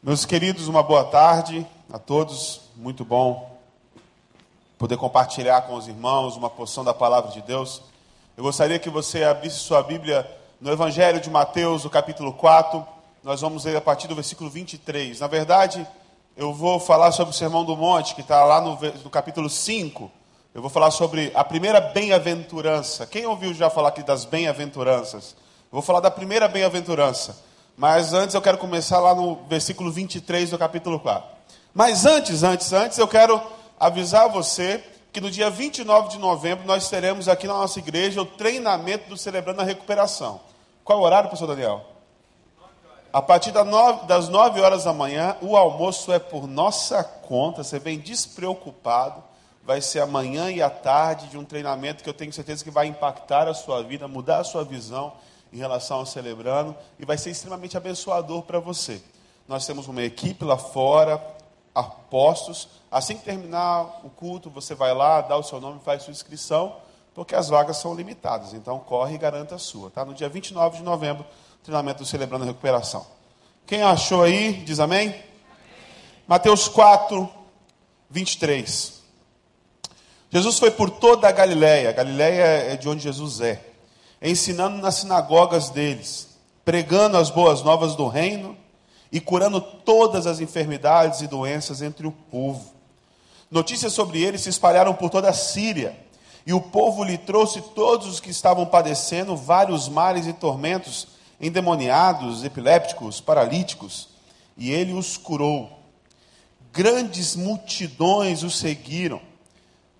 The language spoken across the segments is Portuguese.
Meus queridos, uma boa tarde a todos. Muito bom poder compartilhar com os irmãos uma porção da palavra de Deus. Eu gostaria que você abrisse sua Bíblia no Evangelho de Mateus, no capítulo 4. Nós vamos ler a partir do versículo 23. Na verdade, eu vou falar sobre o Sermão do Monte, que está lá no, no capítulo 5. Eu vou falar sobre a primeira bem-aventurança. Quem ouviu já falar aqui das bem-aventuranças? Eu vou falar da primeira bem-aventurança. Mas antes eu quero começar lá no versículo 23 do capítulo 4. Mas antes, antes, antes, eu quero avisar você que no dia 29 de novembro nós teremos aqui na nossa igreja o treinamento do Celebrando a Recuperação. Qual é o horário, pastor Daniel? A partir das 9 horas da manhã, o almoço é por nossa conta, você vem despreocupado. Vai ser amanhã e à tarde de um treinamento que eu tenho certeza que vai impactar a sua vida, mudar a sua visão em relação ao celebrando e vai ser extremamente abençoador para você. Nós temos uma equipe lá fora, apostos. Assim que terminar o culto, você vai lá, dá o seu nome, faz sua inscrição, porque as vagas são limitadas. Então corre e garanta a sua. Tá? No dia 29 de novembro, treinamento do Celebrando a Recuperação. Quem achou aí, diz amém? Mateus 4, 23. Jesus foi por toda a Galiléia. Galiléia é de onde Jesus é ensinando nas sinagogas deles, pregando as boas novas do reino e curando todas as enfermidades e doenças entre o povo. Notícias sobre ele se espalharam por toda a Síria, e o povo lhe trouxe todos os que estavam padecendo vários males e tormentos, endemoniados, epilépticos, paralíticos, e ele os curou. Grandes multidões o seguiram,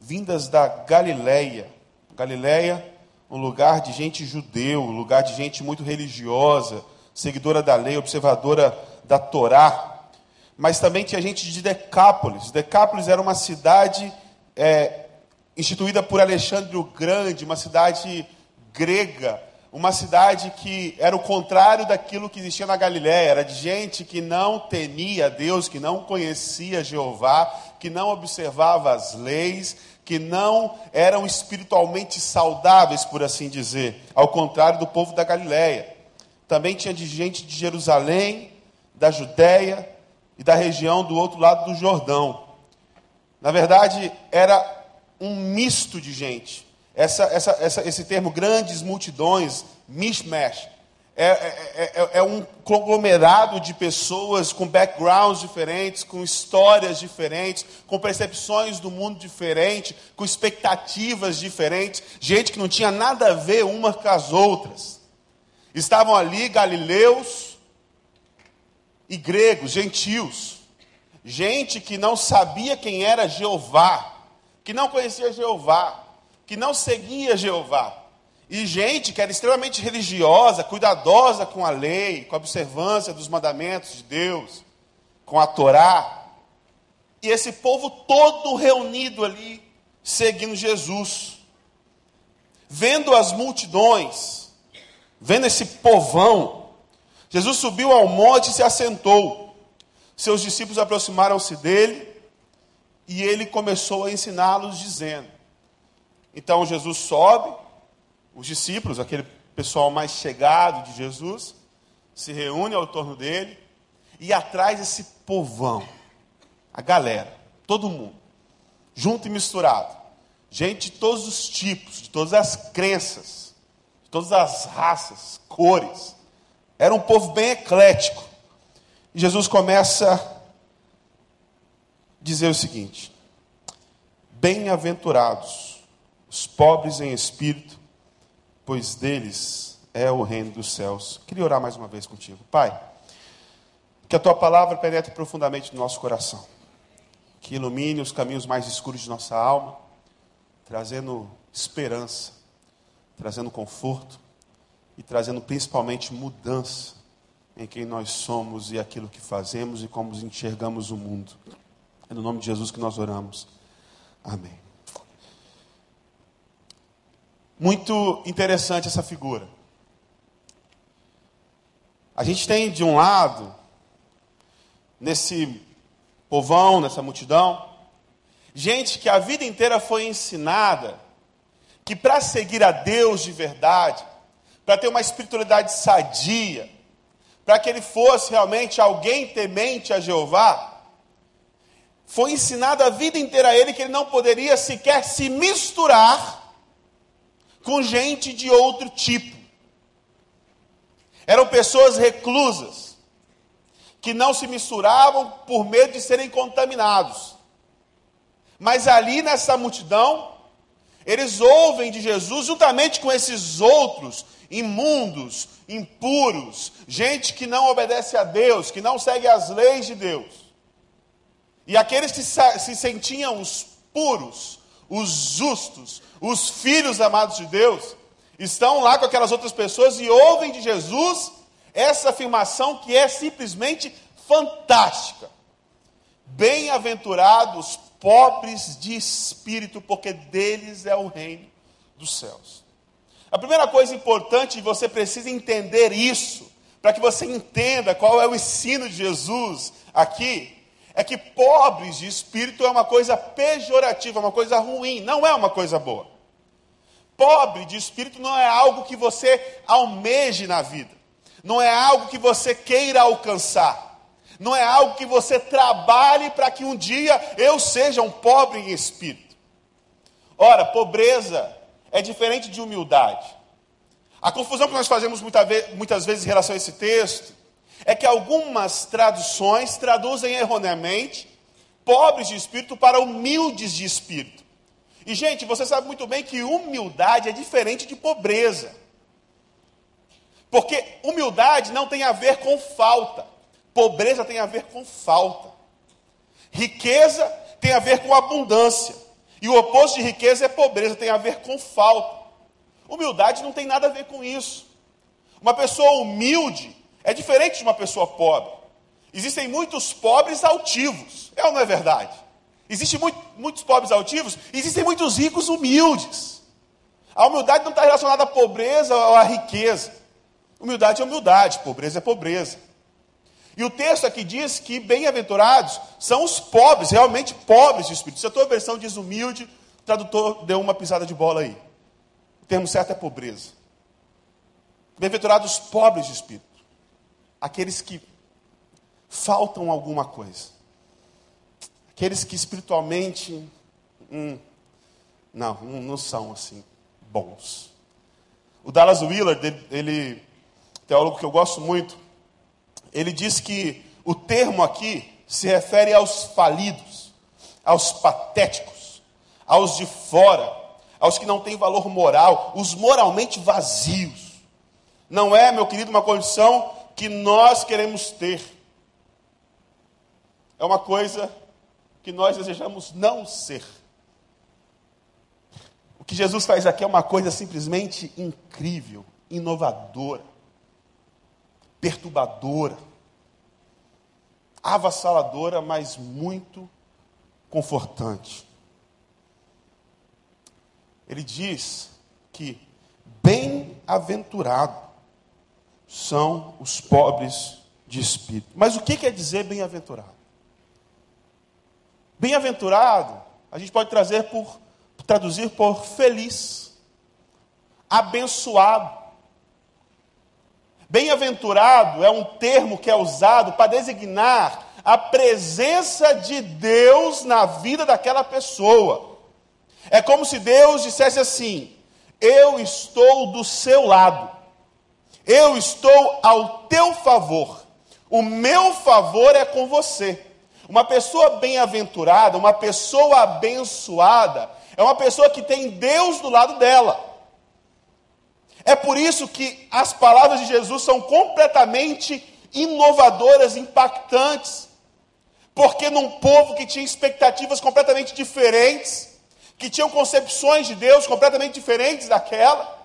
vindas da Galileia. Galileia um lugar de gente judeu, um lugar de gente muito religiosa, seguidora da lei, observadora da Torá. Mas também tinha gente de Decápolis. Decápolis era uma cidade é, instituída por Alexandre o Grande, uma cidade grega, uma cidade que era o contrário daquilo que existia na Galiléia, era de gente que não temia Deus, que não conhecia Jeová, que não observava as leis, que não eram espiritualmente saudáveis, por assim dizer, ao contrário do povo da Galiléia. Também tinha de gente de Jerusalém, da Judéia e da região do outro lado do Jordão. Na verdade, era um misto de gente. Essa, essa, essa, esse termo grandes multidões, mishmash, é, é, é, é, um conglomerado de pessoas com backgrounds diferentes, com histórias diferentes, com percepções do mundo diferentes, com expectativas diferentes, gente que não tinha nada a ver uma com as outras. Estavam ali galileus e gregos, gentios, gente que não sabia quem era Jeová, que não conhecia Jeová, que não seguia Jeová. E gente que era extremamente religiosa, cuidadosa com a lei, com a observância dos mandamentos de Deus, com a Torá. E esse povo todo reunido ali, seguindo Jesus. Vendo as multidões, vendo esse povão, Jesus subiu ao monte e se assentou. Seus discípulos aproximaram-se dele e ele começou a ensiná-los, dizendo: Então Jesus sobe os discípulos, aquele pessoal mais chegado de Jesus, se reúne ao torno dele e atrás esse povão, a galera, todo mundo, junto e misturado. Gente de todos os tipos, de todas as crenças, de todas as raças, cores. Era um povo bem eclético. E Jesus começa a dizer o seguinte: Bem-aventurados os pobres em espírito, pois deles é o reino dos céus. Queria orar mais uma vez contigo. Pai, que a tua palavra penetre profundamente no nosso coração, que ilumine os caminhos mais escuros de nossa alma, trazendo esperança, trazendo conforto e trazendo principalmente mudança em quem nós somos e aquilo que fazemos e como enxergamos o mundo. É no nome de Jesus que nós oramos. Amém. Muito interessante essa figura. A gente tem de um lado, nesse povão, nessa multidão, gente que a vida inteira foi ensinada que para seguir a Deus de verdade, para ter uma espiritualidade sadia, para que ele fosse realmente alguém temente a Jeová, foi ensinado a vida inteira a ele que ele não poderia sequer se misturar com gente de outro tipo. Eram pessoas reclusas, que não se misturavam por medo de serem contaminados. Mas ali nessa multidão, eles ouvem de Jesus juntamente com esses outros imundos, impuros, gente que não obedece a Deus, que não segue as leis de Deus. E aqueles que se sentiam os puros, os justos, os filhos amados de Deus, estão lá com aquelas outras pessoas e ouvem de Jesus essa afirmação que é simplesmente fantástica. Bem-aventurados pobres de espírito, porque deles é o reino dos céus. A primeira coisa importante, você precisa entender isso, para que você entenda qual é o ensino de Jesus aqui, é que pobres de espírito é uma coisa pejorativa, uma coisa ruim, não é uma coisa boa. Pobre de espírito não é algo que você almeje na vida, não é algo que você queira alcançar, não é algo que você trabalhe para que um dia eu seja um pobre em espírito. Ora, pobreza é diferente de humildade. A confusão que nós fazemos muitas vezes em relação a esse texto é que algumas traduções traduzem erroneamente pobres de espírito para humildes de espírito. E, gente, você sabe muito bem que humildade é diferente de pobreza. Porque humildade não tem a ver com falta, pobreza tem a ver com falta. Riqueza tem a ver com abundância. E o oposto de riqueza é pobreza, tem a ver com falta. Humildade não tem nada a ver com isso. Uma pessoa humilde é diferente de uma pessoa pobre. Existem muitos pobres altivos, é ou não é verdade? Existem muito, muitos pobres altivos, existem muitos ricos humildes. A humildade não está relacionada à pobreza ou à riqueza. Humildade é humildade, pobreza é pobreza. E o texto aqui diz que bem-aventurados são os pobres, realmente pobres de espírito. Se a tua versão diz humilde, o tradutor deu uma pisada de bola aí. O termo certo é pobreza. Bem-aventurados pobres de espírito aqueles que faltam alguma coisa. Aqueles que espiritualmente hum, não, não são assim bons. O Dallas Willard, ele, teólogo que eu gosto muito, ele diz que o termo aqui se refere aos falidos, aos patéticos, aos de fora, aos que não têm valor moral, os moralmente vazios. Não é, meu querido, uma condição que nós queremos ter. É uma coisa que nós desejamos não ser. O que Jesus faz aqui é uma coisa simplesmente incrível, inovadora, perturbadora, avassaladora, mas muito confortante. Ele diz que bem-aventurado são os pobres de espírito. Mas o que quer dizer bem-aventurado? Bem-aventurado, a gente pode trazer por traduzir por feliz, abençoado. Bem-aventurado é um termo que é usado para designar a presença de Deus na vida daquela pessoa. É como se Deus dissesse assim: Eu estou do seu lado. Eu estou ao teu favor. O meu favor é com você. Uma pessoa bem-aventurada, uma pessoa abençoada, é uma pessoa que tem Deus do lado dela. É por isso que as palavras de Jesus são completamente inovadoras, impactantes. Porque num povo que tinha expectativas completamente diferentes, que tinham concepções de Deus completamente diferentes daquela,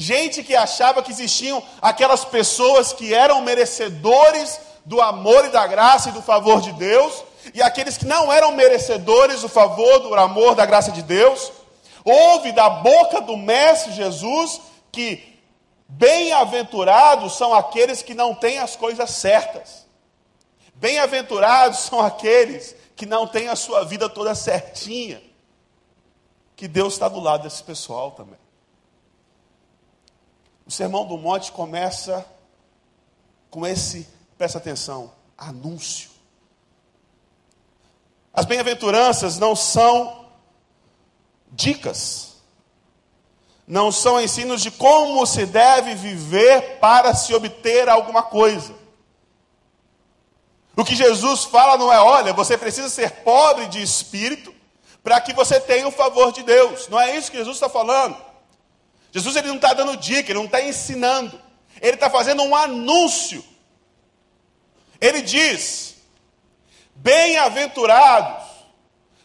Gente que achava que existiam aquelas pessoas que eram merecedores do amor e da graça e do favor de Deus, e aqueles que não eram merecedores do favor, do amor, da graça de Deus. Houve da boca do Mestre Jesus que bem-aventurados são aqueles que não têm as coisas certas. Bem-aventurados são aqueles que não têm a sua vida toda certinha. Que Deus está do lado desse pessoal também. O Sermão do Monte começa com esse, presta atenção, anúncio. As bem-aventuranças não são dicas, não são ensinos de como se deve viver para se obter alguma coisa. O que Jesus fala não é, olha, você precisa ser pobre de espírito para que você tenha o favor de Deus. Não é isso que Jesus está falando. Jesus ele não está dando dica, ele não está ensinando. Ele está fazendo um anúncio. Ele diz: Bem-aventurados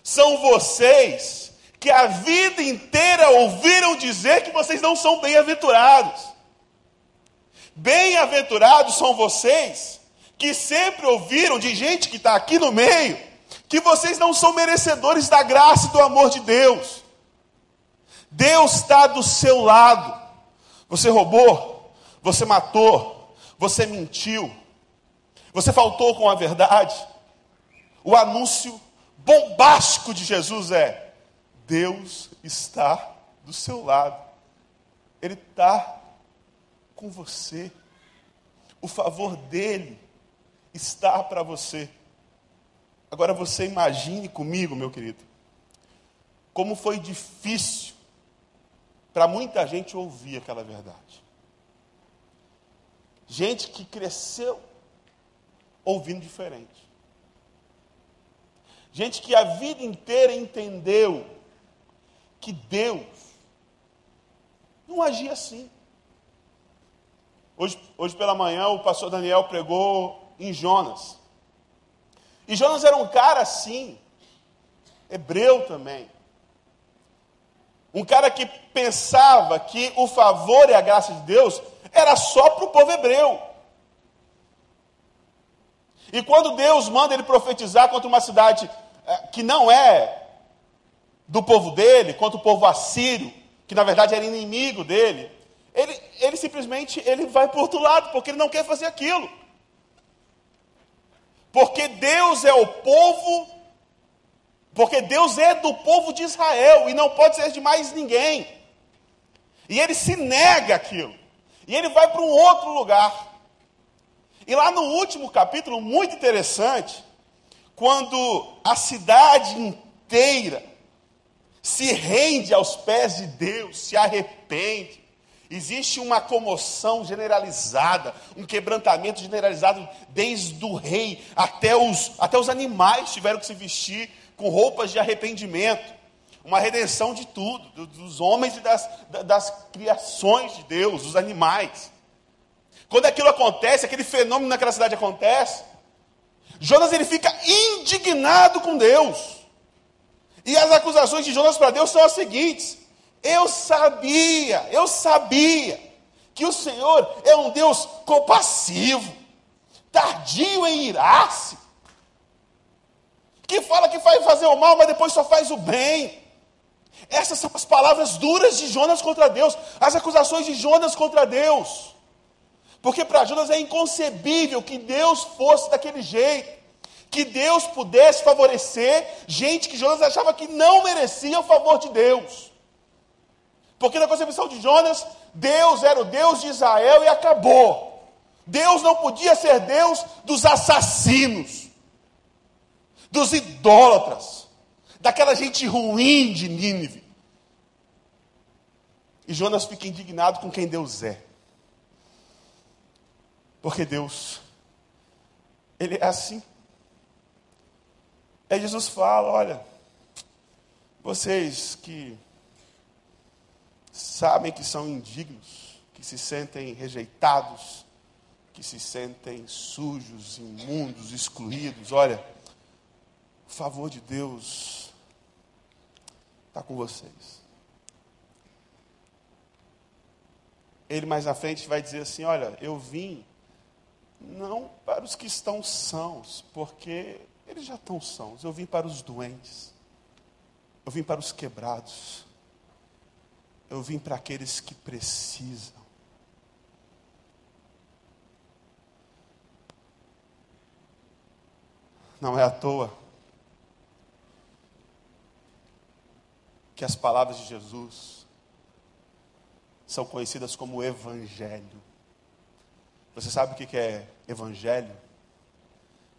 são vocês que a vida inteira ouviram dizer que vocês não são bem-aventurados. Bem-aventurados são vocês que sempre ouviram de gente que está aqui no meio que vocês não são merecedores da graça e do amor de Deus. Deus está do seu lado. Você roubou, você matou, você mentiu, você faltou com a verdade. O anúncio bombástico de Jesus é: Deus está do seu lado, Ele está com você, o favor dEle está para você. Agora você imagine comigo, meu querido, como foi difícil para muita gente ouvir aquela verdade. Gente que cresceu ouvindo diferente. Gente que a vida inteira entendeu que Deus não agia assim. Hoje, hoje pela manhã o pastor Daniel pregou em Jonas. E Jonas era um cara assim, hebreu também. Um cara que pensava que o favor e a graça de Deus era só para o povo hebreu. E quando Deus manda ele profetizar contra uma cidade eh, que não é do povo dele, contra o povo assírio, que na verdade era inimigo dele, ele, ele simplesmente ele vai para outro lado, porque ele não quer fazer aquilo. Porque Deus é o povo, porque Deus é do povo de Israel e não pode ser de mais ninguém. E ele se nega aquilo. E ele vai para um outro lugar. E lá no último capítulo, muito interessante, quando a cidade inteira se rende aos pés de Deus, se arrepende, Existe uma comoção generalizada, um quebrantamento generalizado, desde o rei até os, até os animais tiveram que se vestir com roupas de arrependimento. Uma redenção de tudo, dos homens e das, das criações de Deus, dos animais. Quando aquilo acontece, aquele fenômeno naquela cidade acontece, Jonas ele fica indignado com Deus. E as acusações de Jonas para Deus são as seguintes: eu sabia, eu sabia que o Senhor é um Deus compassivo, tardio em irar-se, que fala que vai fazer o mal, mas depois só faz o bem. Essas são as palavras duras de Jonas contra Deus, as acusações de Jonas contra Deus. Porque para Jonas é inconcebível que Deus fosse daquele jeito, que Deus pudesse favorecer gente que Jonas achava que não merecia o favor de Deus. Porque na concepção de Jonas, Deus era o Deus de Israel e acabou. Deus não podia ser Deus dos assassinos, dos idólatras, daquela gente ruim de Nínive. E Jonas fica indignado com quem Deus é. Porque Deus, Ele é assim. Aí Jesus fala: olha, vocês que sabem que são indignos, que se sentem rejeitados, que se sentem sujos, imundos, excluídos. Olha, o favor de Deus está com vocês. Ele mais na frente vai dizer assim: Olha, eu vim não para os que estão sãos, porque eles já estão sãos. Eu vim para os doentes. Eu vim para os quebrados. Eu vim para aqueles que precisam. Não é à toa que as palavras de Jesus são conhecidas como Evangelho. Você sabe o que é evangelho?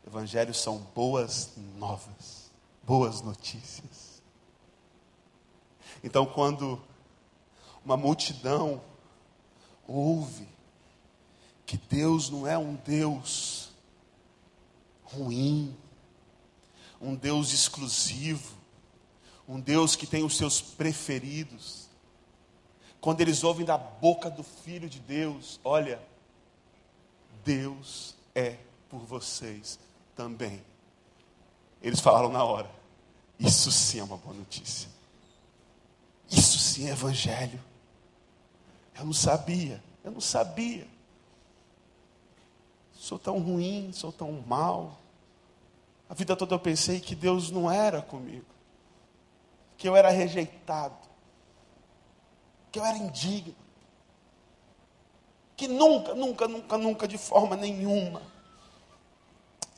Evangelho são boas novas, boas notícias. Então, quando uma multidão ouve que Deus não é um Deus ruim, um Deus exclusivo, um Deus que tem os seus preferidos. Quando eles ouvem da boca do Filho de Deus, olha, Deus é por vocês também. Eles falaram na hora: Isso sim é uma boa notícia. Isso sim é evangelho. Eu não sabia, eu não sabia. Sou tão ruim, sou tão mal. A vida toda eu pensei que Deus não era comigo, que eu era rejeitado, que eu era indigno, que nunca, nunca, nunca, nunca, de forma nenhuma,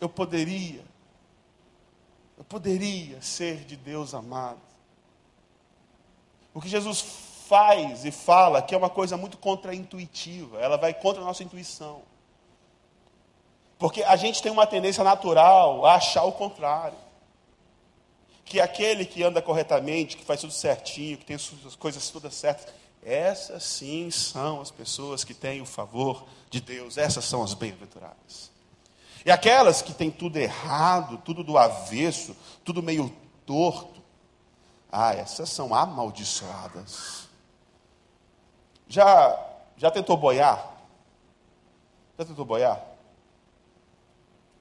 eu poderia, eu poderia ser de Deus amado. O que Jesus faz e fala que é uma coisa muito contraintuitiva, ela vai contra a nossa intuição. Porque a gente tem uma tendência natural a achar o contrário. Que aquele que anda corretamente, que faz tudo certinho, que tem as coisas todas certas, essas sim são as pessoas que têm o favor de Deus, essas são as bem-aventuradas. E aquelas que têm tudo errado, tudo do avesso, tudo meio torto, ah, essas são amaldiçoadas. Já, já tentou boiar? Já tentou boiar?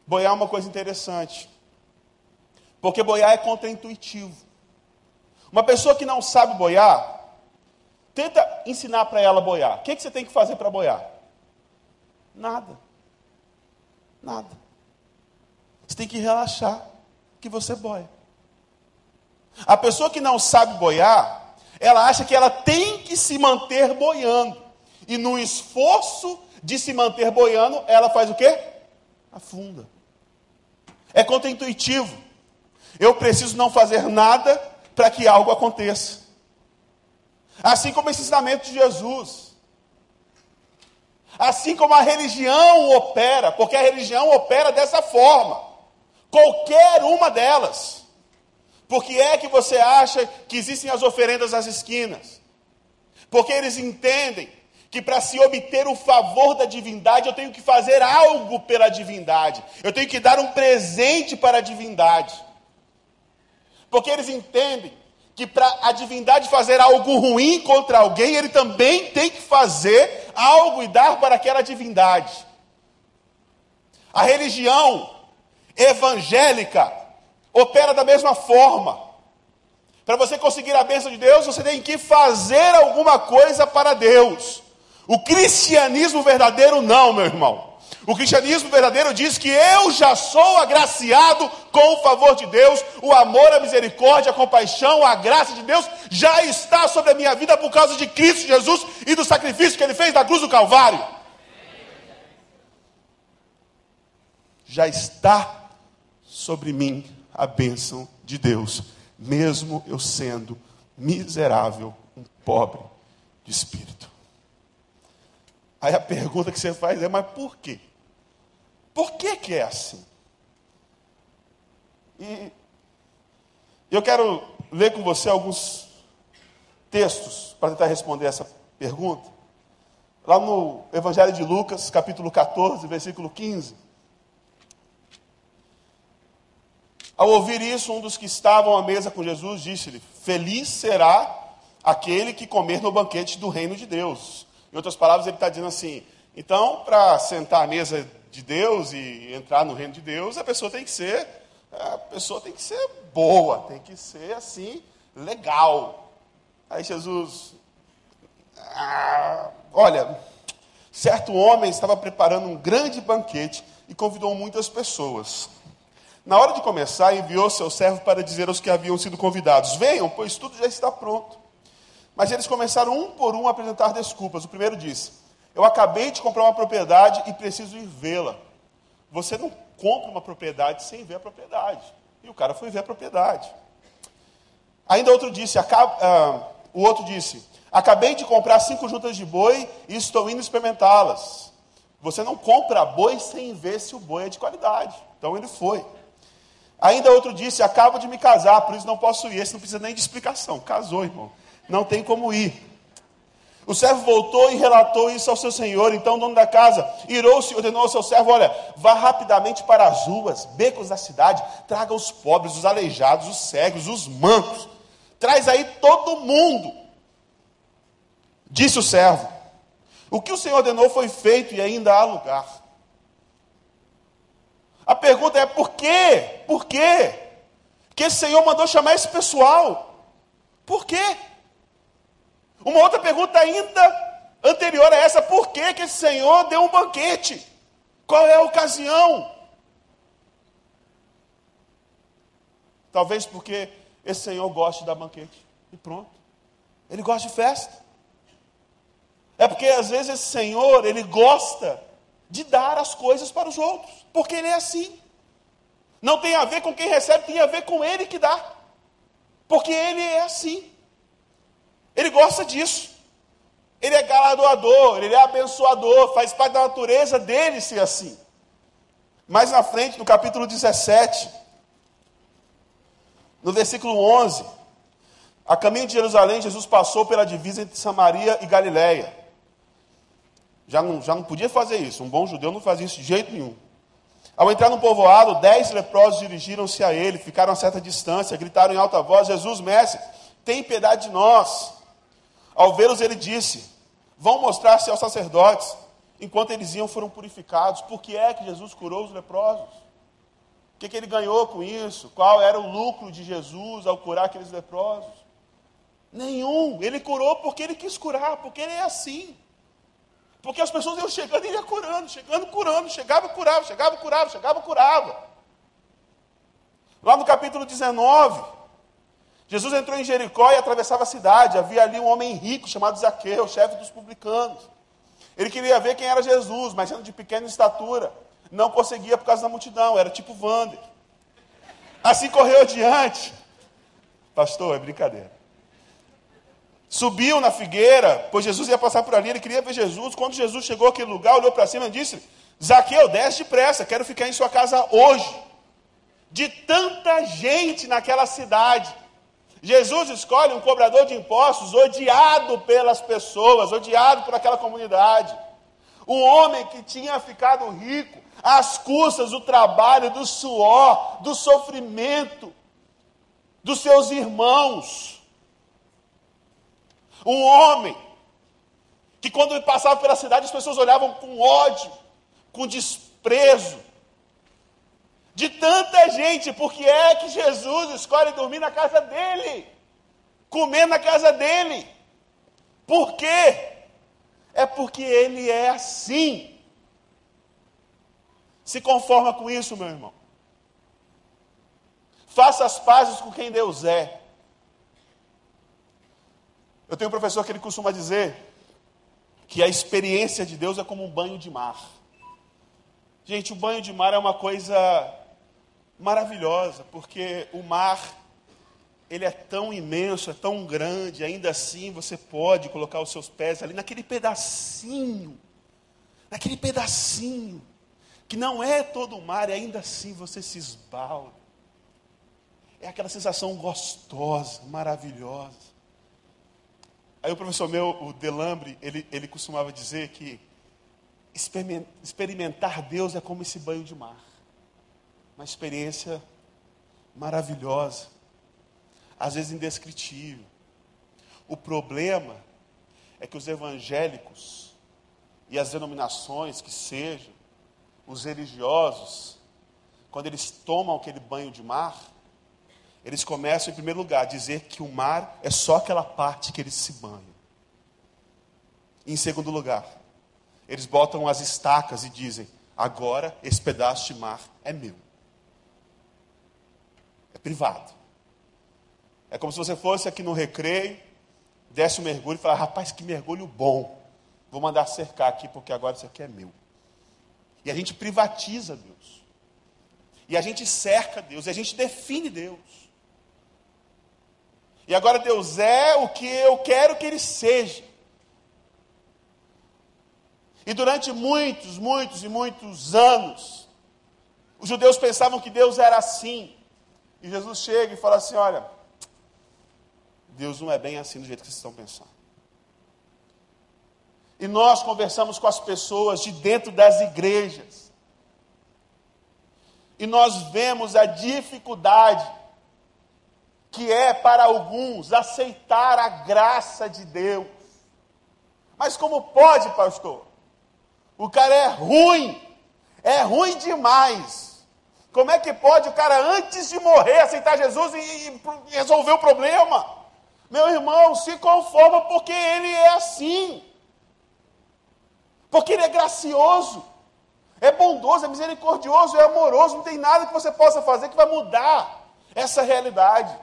Boiar é uma coisa interessante. Porque boiar é contraintuitivo. Uma pessoa que não sabe boiar, tenta ensinar para ela boiar. O que, que você tem que fazer para boiar? Nada. Nada. Você tem que relaxar que você boia. A pessoa que não sabe boiar, ela acha que ela tem que se manter boiando. E no esforço de se manter boiando, ela faz o quê? Afunda. É contraintuitivo. Eu preciso não fazer nada para que algo aconteça. Assim como esse ensinamento de Jesus. Assim como a religião opera, porque a religião opera dessa forma. Qualquer uma delas. Porque é que você acha que existem as oferendas às esquinas? Porque eles entendem que para se obter o favor da divindade, eu tenho que fazer algo pela divindade. Eu tenho que dar um presente para a divindade. Porque eles entendem que para a divindade fazer algo ruim contra alguém, ele também tem que fazer algo e dar para aquela divindade. A religião evangélica opera da mesma forma. Para você conseguir a bênção de Deus, você tem que fazer alguma coisa para Deus. O cristianismo verdadeiro, não, meu irmão. O cristianismo verdadeiro diz que eu já sou agraciado com o favor de Deus, o amor, a misericórdia, a compaixão, a graça de Deus já está sobre a minha vida por causa de Cristo Jesus e do sacrifício que ele fez na cruz do Calvário. Já está sobre mim a bênção de Deus, mesmo eu sendo miserável, um pobre de espírito. Aí a pergunta que você faz é: mas por quê? Por que, que é assim? E eu quero ler com você alguns textos para tentar responder essa pergunta. Lá no Evangelho de Lucas, capítulo 14, versículo 15. Ao ouvir isso, um dos que estavam à mesa com Jesus disse-lhe: Feliz será aquele que comer no banquete do reino de Deus. Em outras palavras, ele está dizendo assim: então, para sentar à mesa de Deus e entrar no reino de Deus, a pessoa tem que ser, a pessoa tem que ser boa, tem que ser assim, legal. Aí Jesus, ah, olha, certo homem estava preparando um grande banquete e convidou muitas pessoas. Na hora de começar, enviou seu servo para dizer aos que haviam sido convidados: Venham, pois tudo já está pronto. Mas eles começaram um por um a apresentar desculpas. O primeiro disse: eu acabei de comprar uma propriedade e preciso ir vê-la. Você não compra uma propriedade sem ver a propriedade. E o cara foi ver a propriedade. Ainda outro disse, uh, o outro disse, acabei de comprar cinco juntas de boi e estou indo experimentá-las. Você não compra boi sem ver se o boi é de qualidade. Então ele foi. Ainda outro disse: Acabo de me casar, por isso não posso ir. Esse não precisa nem de explicação. Casou, irmão. Não tem como ir. O servo voltou e relatou isso ao seu senhor. Então o dono da casa irou-se e ordenou ao seu servo: Olha, vá rapidamente para as ruas, becos da cidade, traga os pobres, os aleijados, os cegos, os mancos. Traz aí todo mundo. Disse o servo: O que o senhor ordenou foi feito e ainda há lugar. A pergunta é: por quê? Por quê? Que esse senhor mandou chamar esse pessoal? Por quê? Uma outra pergunta ainda anterior a essa: por que, que esse Senhor deu um banquete? Qual é a ocasião? Talvez porque esse Senhor goste de dar banquete. E pronto. Ele gosta de festa. É porque às vezes esse Senhor, ele gosta de dar as coisas para os outros. Porque ele é assim. Não tem a ver com quem recebe, tem a ver com ele que dá. Porque ele é assim. Ele gosta disso. Ele é galardoador, ele é abençoador, faz parte da natureza dele ser assim. Mais na frente, no capítulo 17, no versículo 11, a caminho de Jerusalém, Jesus passou pela divisa entre Samaria e Galiléia. Já não, já não podia fazer isso, um bom judeu não fazia isso de jeito nenhum. Ao entrar no povoado, dez leprosos dirigiram-se a ele, ficaram a certa distância, gritaram em alta voz: Jesus, mestre, tem piedade de nós. Ao vê-los, ele disse: Vão mostrar-se aos sacerdotes. Enquanto eles iam, foram purificados. Por que é que Jesus curou os leprosos? O que, que ele ganhou com isso? Qual era o lucro de Jesus ao curar aqueles leprosos? Nenhum. Ele curou porque ele quis curar, porque ele é assim. Porque as pessoas iam chegando e ia curando, chegando, curando, chegava, curava, chegava, curava, chegava, curava. Lá no capítulo 19, Jesus entrou em Jericó e atravessava a cidade. Havia ali um homem rico chamado Zaqueu, chefe dos publicanos. Ele queria ver quem era Jesus, mas sendo de pequena estatura, não conseguia por causa da multidão, era tipo Vander. Assim correu adiante. Pastor, é brincadeira. Subiu na figueira, pois Jesus ia passar por ali, ele queria ver Jesus. Quando Jesus chegou àquele lugar, olhou para cima e disse: Zaqueu, desce depressa, quero ficar em sua casa hoje. De tanta gente naquela cidade, Jesus escolhe um cobrador de impostos odiado pelas pessoas, odiado por aquela comunidade. Um homem que tinha ficado rico às custas do trabalho, do suor, do sofrimento dos seus irmãos. Um homem que, quando passava pela cidade, as pessoas olhavam com ódio, com desprezo. De tanta gente, porque é que Jesus escolhe dormir na casa dele, comer na casa dele. Por quê? É porque ele é assim. Se conforma com isso, meu irmão. Faça as pazes com quem Deus é. Eu tenho um professor que ele costuma dizer que a experiência de Deus é como um banho de mar. Gente, o banho de mar é uma coisa maravilhosa, porque o mar ele é tão imenso, é tão grande, ainda assim você pode colocar os seus pés ali naquele pedacinho, naquele pedacinho, que não é todo o mar, e ainda assim você se esbalda. É aquela sensação gostosa, maravilhosa. Aí o professor meu, o Delambre, ele, ele costumava dizer que experimentar Deus é como esse banho de mar uma experiência maravilhosa, às vezes indescritível. O problema é que os evangélicos e as denominações que sejam, os religiosos, quando eles tomam aquele banho de mar, eles começam, em primeiro lugar, a dizer que o mar é só aquela parte que eles se banham. em segundo lugar, eles botam as estacas e dizem: agora esse pedaço de mar é meu privado. É como se você fosse aqui no recreio, desse um mergulho e falasse, rapaz, que mergulho bom. Vou mandar cercar aqui, porque agora isso aqui é meu. E a gente privatiza Deus. E a gente cerca Deus, e a gente define Deus. E agora Deus é o que eu quero que Ele seja. E durante muitos, muitos e muitos anos, os judeus pensavam que Deus era assim. E Jesus chega e fala assim: Olha, Deus não é bem assim do jeito que vocês estão pensando. E nós conversamos com as pessoas de dentro das igrejas. E nós vemos a dificuldade que é para alguns aceitar a graça de Deus. Mas como pode, pastor? O cara é ruim, é ruim demais. Como é que pode o cara, antes de morrer, aceitar Jesus e, e resolver o problema? Meu irmão, se conforma porque ele é assim. Porque ele é gracioso, é bondoso, é misericordioso, é amoroso. Não tem nada que você possa fazer que vai mudar essa realidade.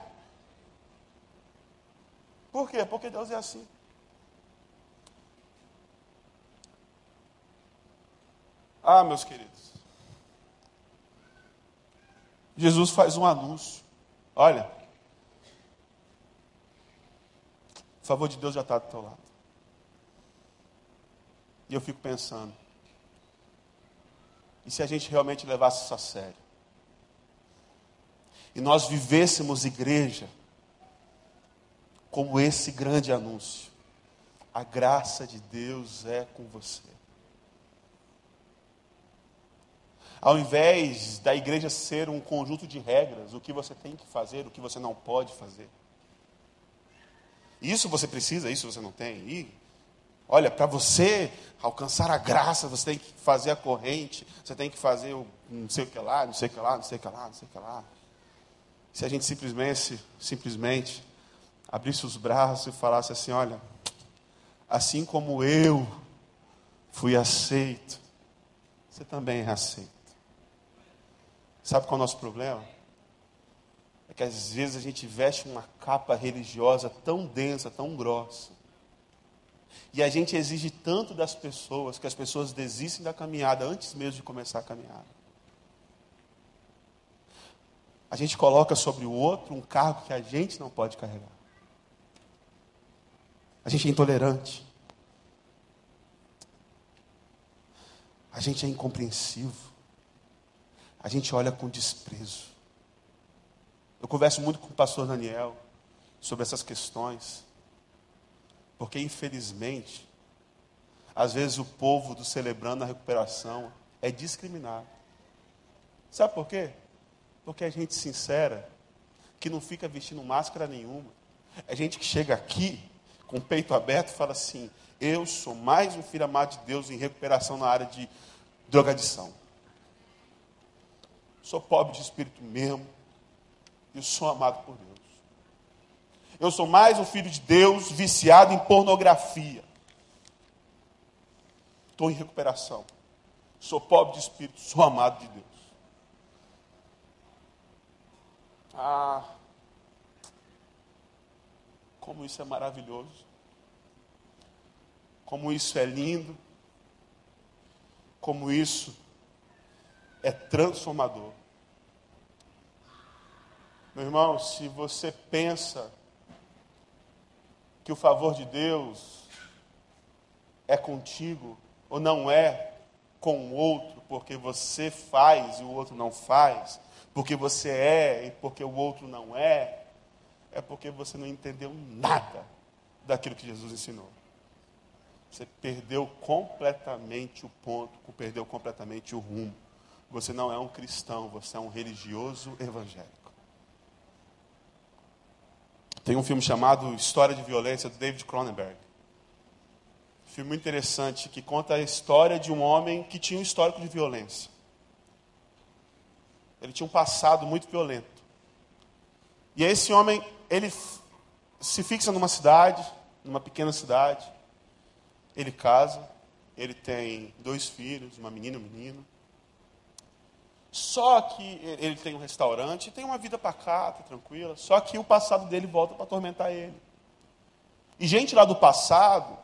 Por quê? Porque Deus é assim. Ah, meus queridos. Jesus faz um anúncio. Olha, o favor de Deus já está do teu lado. E eu fico pensando, e se a gente realmente levasse isso a sério? E nós vivêssemos igreja como esse grande anúncio: a graça de Deus é com você. Ao invés da igreja ser um conjunto de regras, o que você tem que fazer, o que você não pode fazer. Isso você precisa, isso você não tem. E, olha, para você alcançar a graça, você tem que fazer a corrente, você tem que fazer o não sei o que lá, não sei o que lá, não sei o que lá, não sei o que lá. Se a gente simplesmente, simplesmente abrisse os braços e falasse assim: olha, assim como eu fui aceito, você também é aceito. Sabe qual é o nosso problema? É que às vezes a gente veste uma capa religiosa tão densa, tão grossa. E a gente exige tanto das pessoas que as pessoas desistem da caminhada antes mesmo de começar a caminhada. A gente coloca sobre o outro um cargo que a gente não pode carregar. A gente é intolerante. A gente é incompreensivo a gente olha com desprezo. Eu converso muito com o pastor Daniel sobre essas questões, porque infelizmente, às vezes o povo do celebrando a recuperação é discriminado. Sabe por quê? Porque é gente sincera, que não fica vestindo máscara nenhuma. É gente que chega aqui com o peito aberto e fala assim: Eu sou mais um filho amado de Deus em recuperação na área de drogadição sou pobre de espírito mesmo, e sou amado por Deus. Eu sou mais um filho de Deus viciado em pornografia. Estou em recuperação. Sou pobre de espírito, sou amado de Deus. Ah, como isso é maravilhoso. Como isso é lindo. Como isso é transformador. Meu irmão, se você pensa que o favor de Deus é contigo ou não é com o outro, porque você faz e o outro não faz, porque você é e porque o outro não é, é porque você não entendeu nada daquilo que Jesus ensinou. Você perdeu completamente o ponto, perdeu completamente o rumo. Você não é um cristão, você é um religioso evangélico. Tem um filme chamado História de Violência, do David Cronenberg. filme interessante que conta a história de um homem que tinha um histórico de violência. Ele tinha um passado muito violento. E esse homem, ele se fixa numa cidade, numa pequena cidade. Ele casa, ele tem dois filhos, uma menina e um menino. Só que ele tem um restaurante, tem uma vida pacata, tranquila. Só que o passado dele volta para atormentar ele. E gente lá do passado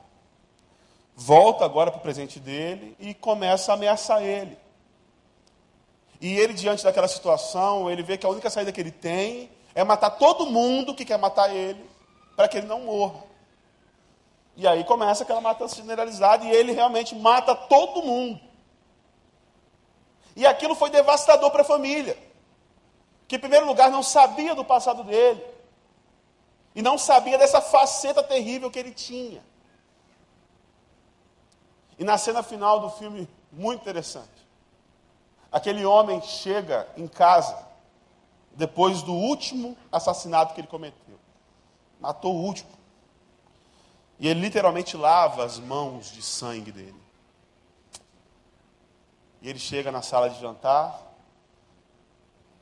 volta agora para o presente dele e começa a ameaçar ele. E ele, diante daquela situação, ele vê que a única saída que ele tem é matar todo mundo que quer matar ele, para que ele não morra. E aí começa aquela matança generalizada e ele realmente mata todo mundo. E aquilo foi devastador para a família, que em primeiro lugar não sabia do passado dele, e não sabia dessa faceta terrível que ele tinha. E na cena final do filme, muito interessante, aquele homem chega em casa depois do último assassinato que ele cometeu. Matou o último. E ele literalmente lava as mãos de sangue dele. E ele chega na sala de jantar,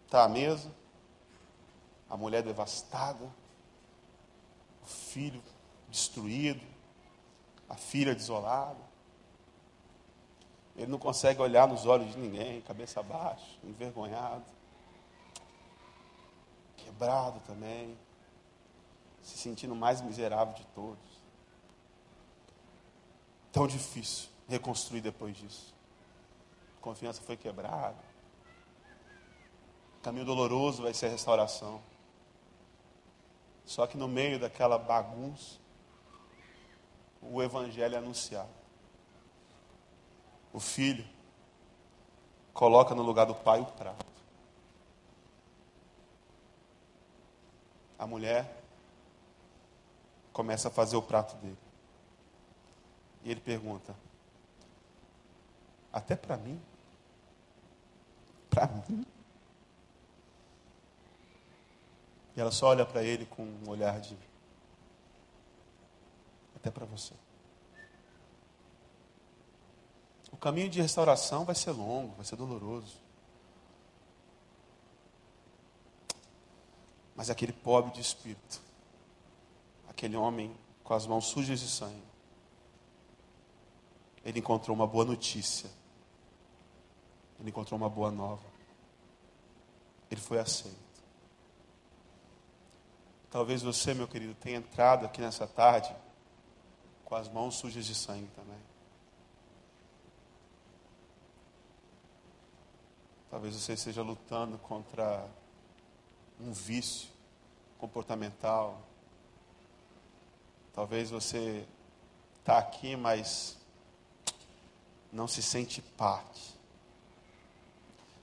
está à mesa, a mulher devastada, o filho destruído, a filha desolada. Ele não consegue olhar nos olhos de ninguém, cabeça baixa, envergonhado, quebrado também, se sentindo mais miserável de todos. Tão difícil reconstruir depois disso. Confiança foi quebrada. O caminho doloroso vai ser a restauração. Só que no meio daquela bagunça, o Evangelho é anunciado. O filho coloca no lugar do pai o prato. A mulher começa a fazer o prato dele. E ele pergunta: Até para mim? Para mim? E ela só olha para ele com um olhar de: Até para você. O caminho de restauração vai ser longo, vai ser doloroso. Mas aquele pobre de espírito, aquele homem com as mãos sujas de sangue, ele encontrou uma boa notícia. Ele encontrou uma boa nova. Ele foi aceito. Talvez você, meu querido, tenha entrado aqui nessa tarde com as mãos sujas de sangue também. Talvez você esteja lutando contra um vício comportamental. Talvez você está aqui, mas não se sente parte.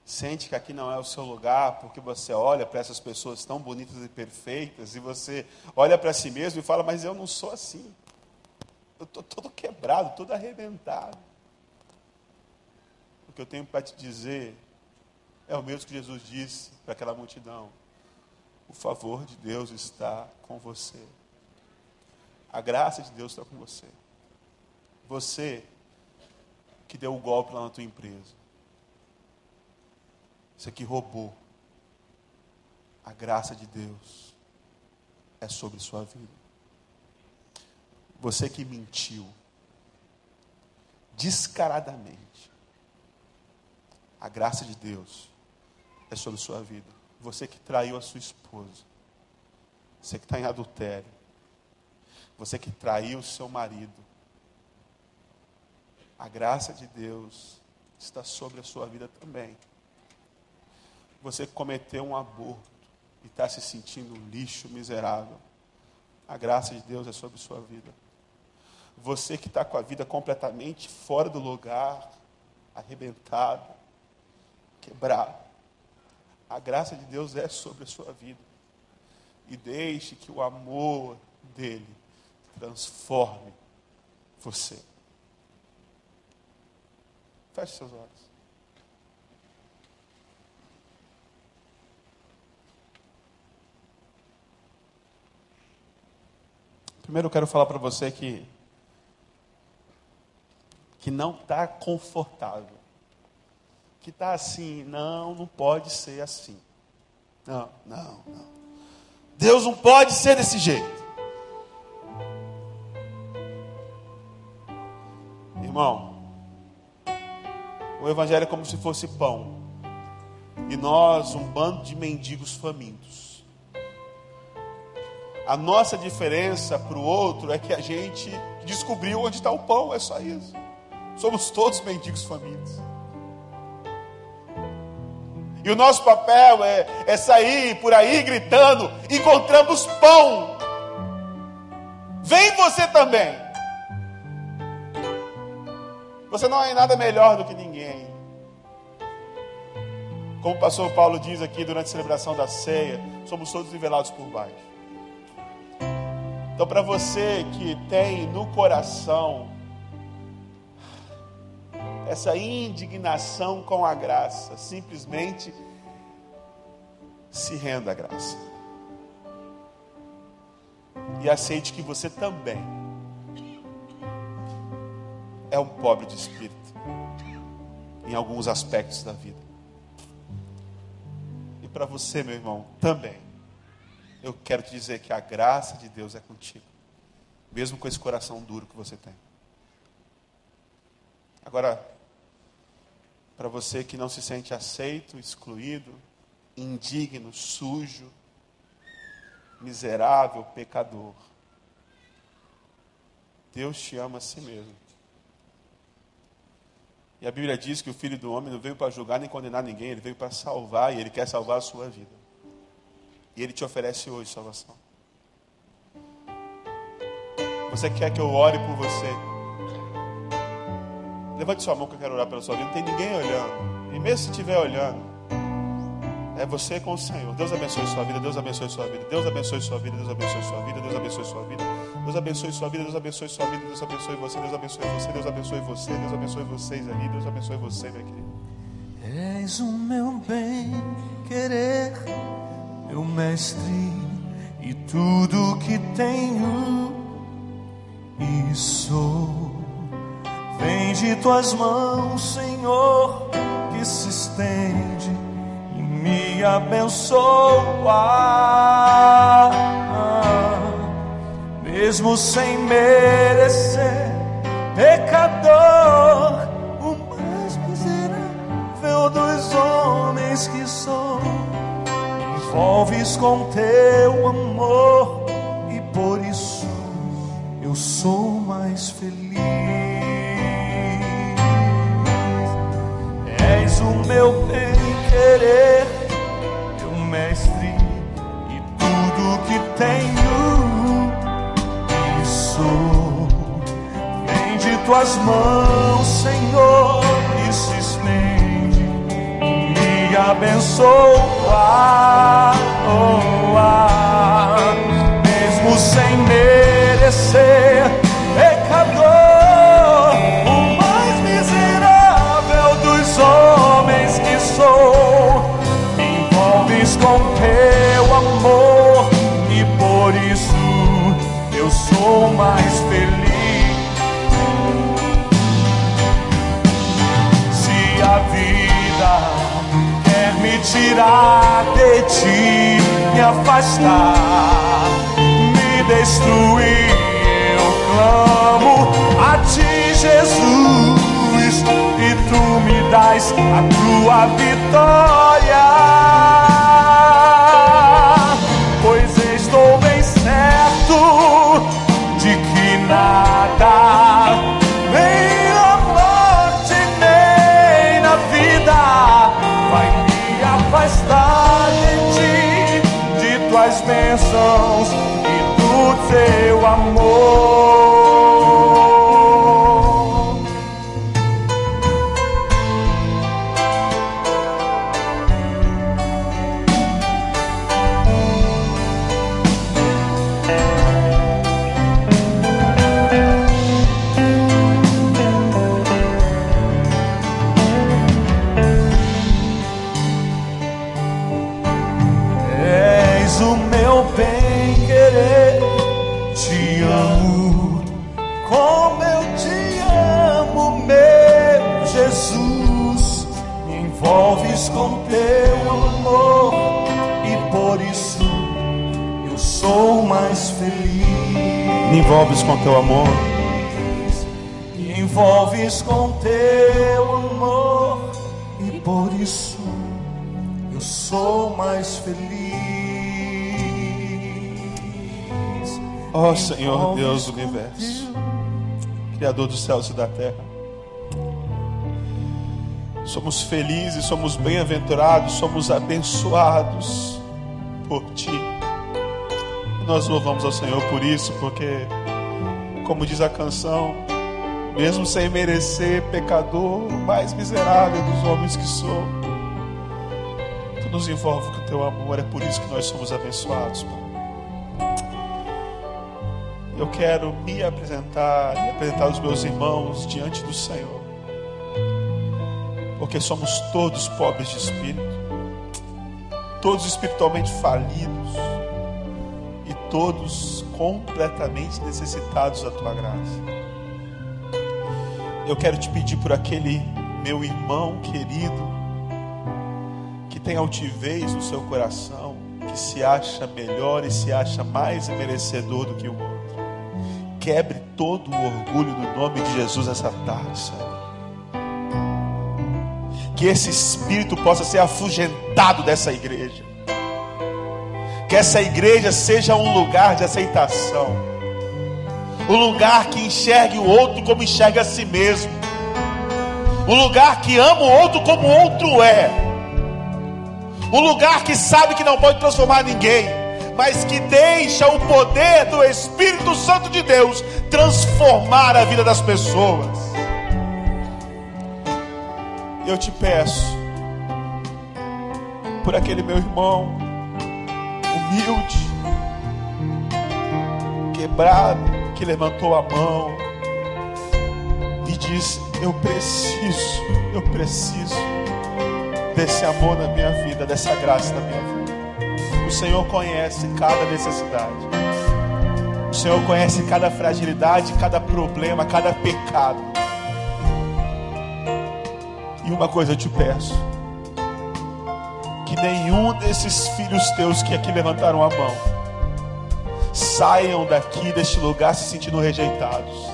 Sente que aqui não é o seu lugar, porque você olha para essas pessoas tão bonitas e perfeitas, e você olha para si mesmo e fala: Mas eu não sou assim. Eu estou todo quebrado, todo arrebentado. O que eu tenho para te dizer é o mesmo que Jesus disse para aquela multidão: O favor de Deus está com você. A graça de Deus está com você. Você que deu o um golpe lá na tua empresa. Você que roubou. A graça de Deus é sobre sua vida. Você que mentiu descaradamente. A graça de Deus é sobre sua vida. Você que traiu a sua esposa. Você que está em adultério. Você que traiu o seu marido. A graça de Deus está sobre a sua vida também. Você cometeu um aborto e está se sentindo um lixo miserável. A graça de Deus é sobre sua vida. Você que está com a vida completamente fora do lugar, arrebentado, quebrado. A graça de Deus é sobre a sua vida. E deixe que o amor dele transforme você. Feche seus olhos. Primeiro eu quero falar para você que que não está confortável, que está assim, não, não pode ser assim. Não, não, não. Deus não pode ser desse jeito. Irmão, o Evangelho é como se fosse pão. E nós, um bando de mendigos famintos. A nossa diferença para o outro é que a gente descobriu onde está o pão, é só isso. Somos todos mendigos famintos. E o nosso papel é, é sair por aí gritando: encontramos pão. Vem você também. Você não é nada melhor do que ninguém. Como o pastor Paulo diz aqui durante a celebração da ceia, somos todos nivelados por baixo. Então, para você que tem no coração essa indignação com a graça, simplesmente se renda à graça. E aceite que você também é um pobre de espírito em alguns aspectos da vida. E para você, meu irmão, também. Eu quero te dizer que a graça de Deus é contigo, mesmo com esse coração duro que você tem. Agora, para você que não se sente aceito, excluído, indigno, sujo, miserável, pecador, Deus te ama a si mesmo. E a Bíblia diz que o Filho do Homem não veio para julgar nem condenar ninguém, ele veio para salvar e ele quer salvar a sua vida. E ele te oferece hoje salvação. Você quer que eu ore por você? Levante sua mão que eu quero orar pela sua vida. Não tem ninguém olhando. E mesmo se estiver olhando, é você com o Senhor. Deus abençoe sua vida, Deus abençoe sua vida, Deus abençoe sua vida, Deus abençoe sua vida, Deus abençoe sua vida, Deus abençoe sua vida, Deus abençoe sua vida, Deus abençoe você, Deus abençoe você, Deus abençoe você, Deus abençoe vocês ali, Deus abençoe você, meu querido. És o meu bem querer, meu mestre, e tudo que tenho e sou. Vem de tuas mãos, Senhor, que se estende e me abençoa. Mesmo sem merecer, pecador, o mais miserável dos homens que sou, envolves com teu amor e por isso eu sou mais feliz. És o meu bem-querer, meu mestre, e tudo que tenho e sou. Vem de tuas mãos, Senhor, e se estende, e afastar, me destruir, eu clamo a ti, Jesus, e tu me dás a tua vitória. Com teu amor. Me envolves com teu amor e por isso eu sou mais feliz. Ó Senhor Deus do universo, Criador dos céus e da terra. Somos felizes, somos bem-aventurados, somos abençoados por Ti. Nós louvamos ao Senhor por isso, porque, como diz a canção, mesmo sem merecer, pecador, mais miserável dos homens que sou. Tu nos envolve com o teu amor, é por isso que nós somos abençoados, Pai. Eu quero me apresentar e apresentar os meus irmãos diante do Senhor, porque somos todos pobres de espírito, todos espiritualmente falidos todos completamente necessitados da tua graça. Eu quero te pedir por aquele meu irmão querido que tem altivez no seu coração, que se acha melhor e se acha mais merecedor do que o outro. Quebre todo o orgulho no nome de Jesus essa tarde, Senhor. Que esse espírito possa ser afugentado dessa igreja. Que essa igreja seja um lugar de aceitação. Um lugar que enxergue o outro como enxerga a si mesmo. Um lugar que ama o outro como o outro é. Um lugar que sabe que não pode transformar ninguém mas que deixa o poder do Espírito Santo de Deus transformar a vida das pessoas. Eu te peço, por aquele meu irmão, humilde, quebrado, que levantou a mão e disse: Eu preciso, eu preciso desse amor na minha vida, dessa graça na minha vida. O Senhor conhece cada necessidade. O Senhor conhece cada fragilidade, cada problema, cada pecado. E uma coisa eu te peço: que nenhum desses filhos teus que aqui levantaram a mão. Saiam daqui deste lugar se sentindo rejeitados,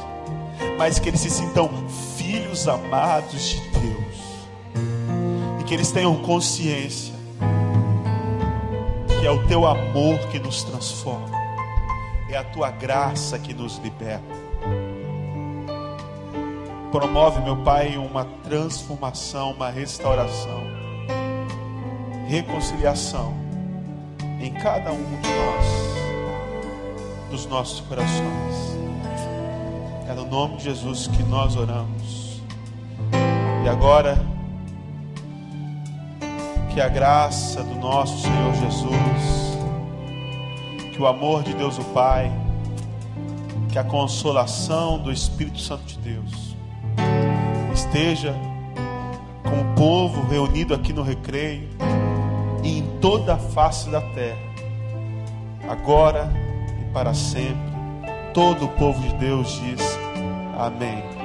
mas que eles se sintam filhos amados de Deus. E que eles tenham consciência que é o teu amor que nos transforma, é a tua graça que nos liberta. Promove, meu Pai, uma transformação, uma restauração, reconciliação em cada um de nós, dos nossos corações. É no nome de Jesus que nós oramos. E agora, que a graça do nosso Senhor Jesus, que o amor de Deus o Pai, que a consolação do Espírito Santo de Deus esteja com o povo reunido aqui no recreio e em toda a face da terra, agora e para sempre. Todo o povo de Deus diz: Amém.